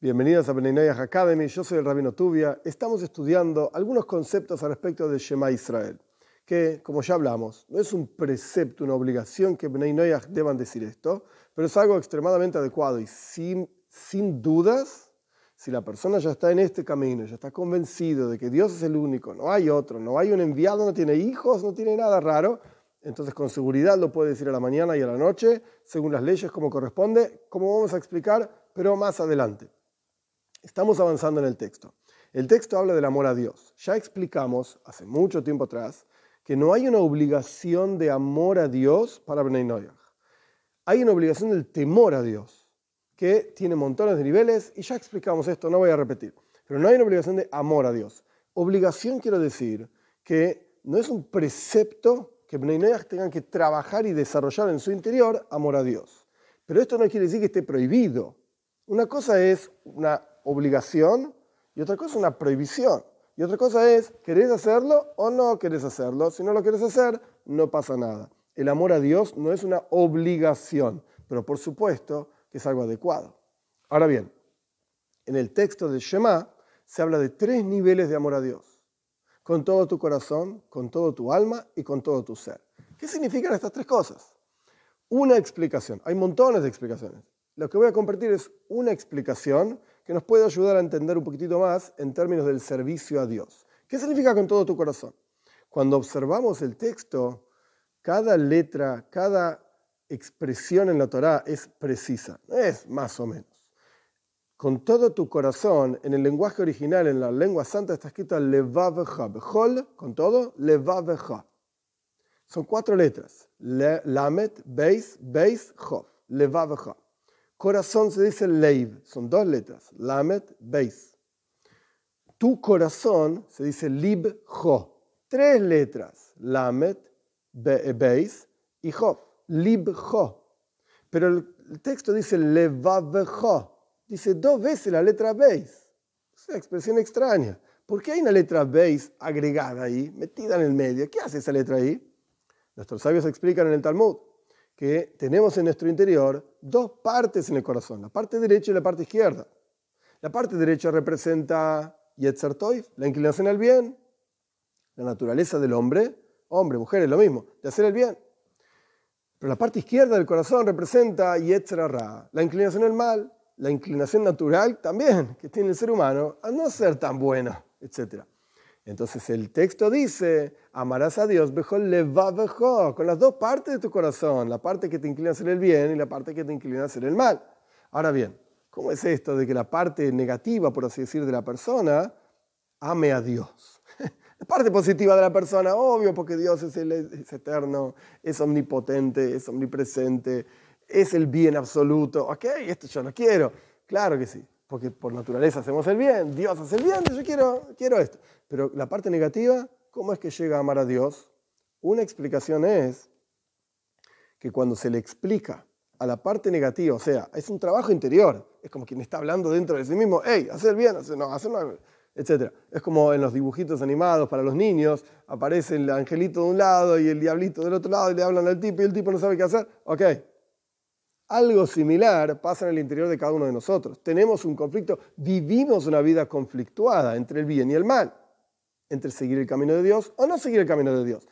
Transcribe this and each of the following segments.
Bienvenidos a Beninoyah Academy, yo soy el Rabino Tubia. Estamos estudiando algunos conceptos al respecto de Shema Israel, que, como ya hablamos, no es un precepto, una obligación que Beninoyah deban decir esto, pero es algo extremadamente adecuado y sin, sin dudas, si la persona ya está en este camino, ya está convencido de que Dios es el único, no hay otro, no hay un enviado, no tiene hijos, no tiene nada raro, entonces con seguridad lo puede decir a la mañana y a la noche, según las leyes como corresponde, como vamos a explicar, pero más adelante. Estamos avanzando en el texto. El texto habla del amor a Dios. Ya explicamos hace mucho tiempo atrás que no hay una obligación de amor a Dios para Bnei Noyach. Hay una obligación del temor a Dios, que tiene montones de niveles, y ya explicamos esto, no voy a repetir. Pero no hay una obligación de amor a Dios. Obligación quiero decir que no es un precepto que Bnei Noyach tengan que trabajar y desarrollar en su interior amor a Dios. Pero esto no quiere decir que esté prohibido. Una cosa es una obligación y otra cosa es una prohibición. Y otra cosa es, ¿querés hacerlo o no querés hacerlo? Si no lo querés hacer, no pasa nada. El amor a Dios no es una obligación, pero por supuesto que es algo adecuado. Ahora bien, en el texto de Shema se habla de tres niveles de amor a Dios. Con todo tu corazón, con todo tu alma y con todo tu ser. ¿Qué significan estas tres cosas? Una explicación. Hay montones de explicaciones. Lo que voy a compartir es una explicación que nos puede ayudar a entender un poquitito más en términos del servicio a Dios. ¿Qué significa con todo tu corazón? Cuando observamos el texto, cada letra, cada expresión en la Torá es precisa, es más o menos. Con todo tu corazón, en el lenguaje original, en la lengua santa, está escrito bechol, con todo, levavcha. Son cuatro letras, lamet, beis, beis, chov, levavcha. Corazón se dice leiv, son dos letras, lamet, beis. Tu corazón se dice lib, jo, tres letras, lamet, beis y jo, lib, jo. Pero el texto dice jo, dice dos veces la letra beis. Es una expresión extraña. ¿Por qué hay una letra beis agregada ahí, metida en el medio? ¿Qué hace esa letra ahí? Nuestros sabios explican en el Talmud que tenemos en nuestro interior dos partes en el corazón, la parte derecha y la parte izquierda. La parte derecha representa Yetzer la inclinación al bien, la naturaleza del hombre, hombre, mujer, es lo mismo, de hacer el bien. Pero la parte izquierda del corazón representa Yetzer la inclinación al mal, la inclinación natural también que tiene el ser humano a no ser tan bueno, etc. Entonces el texto dice, amarás a Dios con las dos partes de tu corazón, la parte que te inclina a hacer el bien y la parte que te inclina a hacer el mal. Ahora bien, ¿cómo es esto de que la parte negativa, por así decir, de la persona ame a Dios? La parte positiva de la persona, obvio, porque Dios es, es eterno, es omnipotente, es omnipresente, es el bien absoluto. Ok, esto yo lo quiero. Claro que sí porque por naturaleza hacemos el bien, Dios hace el bien, yo quiero, quiero esto. Pero la parte negativa, ¿cómo es que llega a amar a Dios? Una explicación es que cuando se le explica a la parte negativa, o sea, es un trabajo interior, es como quien está hablando dentro de sí mismo, hey, hacer bien, hacer, no, hacer no, etc. Es como en los dibujitos animados para los niños, aparece el angelito de un lado y el diablito del otro lado y le hablan al tipo y el tipo no sabe qué hacer. Ok, algo similar pasa en el interior de cada uno de nosotros. Tenemos un conflicto, vivimos una vida conflictuada entre el bien y el mal, entre seguir el camino de Dios o no seguir el camino de Dios.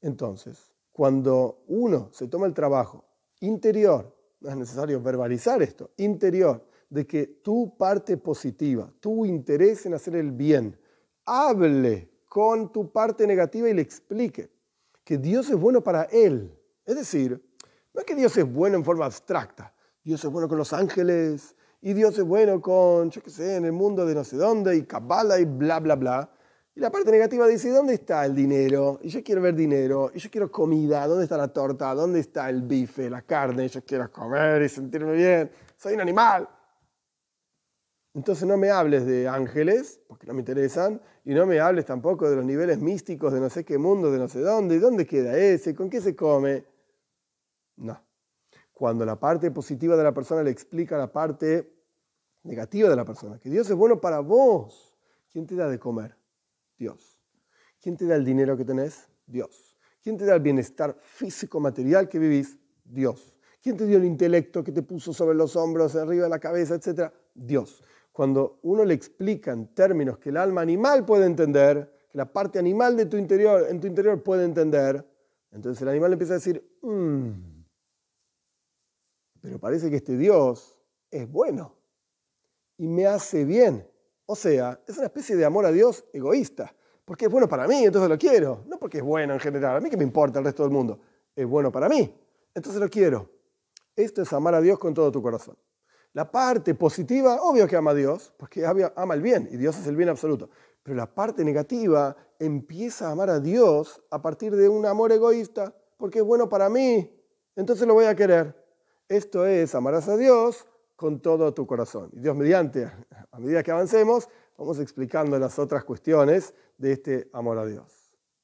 Entonces, cuando uno se toma el trabajo interior, no es necesario verbalizar esto, interior, de que tu parte positiva, tu interés en hacer el bien, hable con tu parte negativa y le explique que Dios es bueno para él. Es decir, no es que Dios es bueno en forma abstracta. Dios es bueno con los ángeles y Dios es bueno con, yo qué sé, en el mundo de no sé dónde y Kabbalah y bla, bla, bla. Y la parte negativa dice, ¿dónde está el dinero? Y yo quiero ver dinero, y yo quiero comida, ¿dónde está la torta? ¿Dónde está el bife, la carne? Yo quiero comer y sentirme bien. Soy un animal. Entonces no me hables de ángeles, porque no me interesan, y no me hables tampoco de los niveles místicos de no sé qué mundo, de no sé dónde, y dónde queda ese, con qué se come. No. Cuando la parte positiva de la persona le explica la parte negativa de la persona, que Dios es bueno para vos, ¿quién te da de comer? Dios. ¿Quién te da el dinero que tenés? Dios. ¿Quién te da el bienestar físico, material que vivís? Dios. ¿Quién te dio el intelecto que te puso sobre los hombros, arriba de la cabeza, etcétera? Dios. Cuando uno le explica en términos que el alma animal puede entender, que la parte animal de tu interior, en tu interior puede entender, entonces el animal empieza a decir, "Mm, pero parece que este Dios es bueno y me hace bien. O sea, es una especie de amor a Dios egoísta, porque es bueno para mí, entonces lo quiero. No porque es bueno en general, a mí que me importa el resto del mundo, es bueno para mí, entonces lo quiero. Esto es amar a Dios con todo tu corazón. La parte positiva, obvio que ama a Dios, porque ama el bien y Dios es el bien absoluto. Pero la parte negativa empieza a amar a Dios a partir de un amor egoísta, porque es bueno para mí, entonces lo voy a querer. Esto es, amarás a Dios con todo tu corazón. Y Dios mediante, a medida que avancemos, vamos explicando las otras cuestiones de este amor a Dios.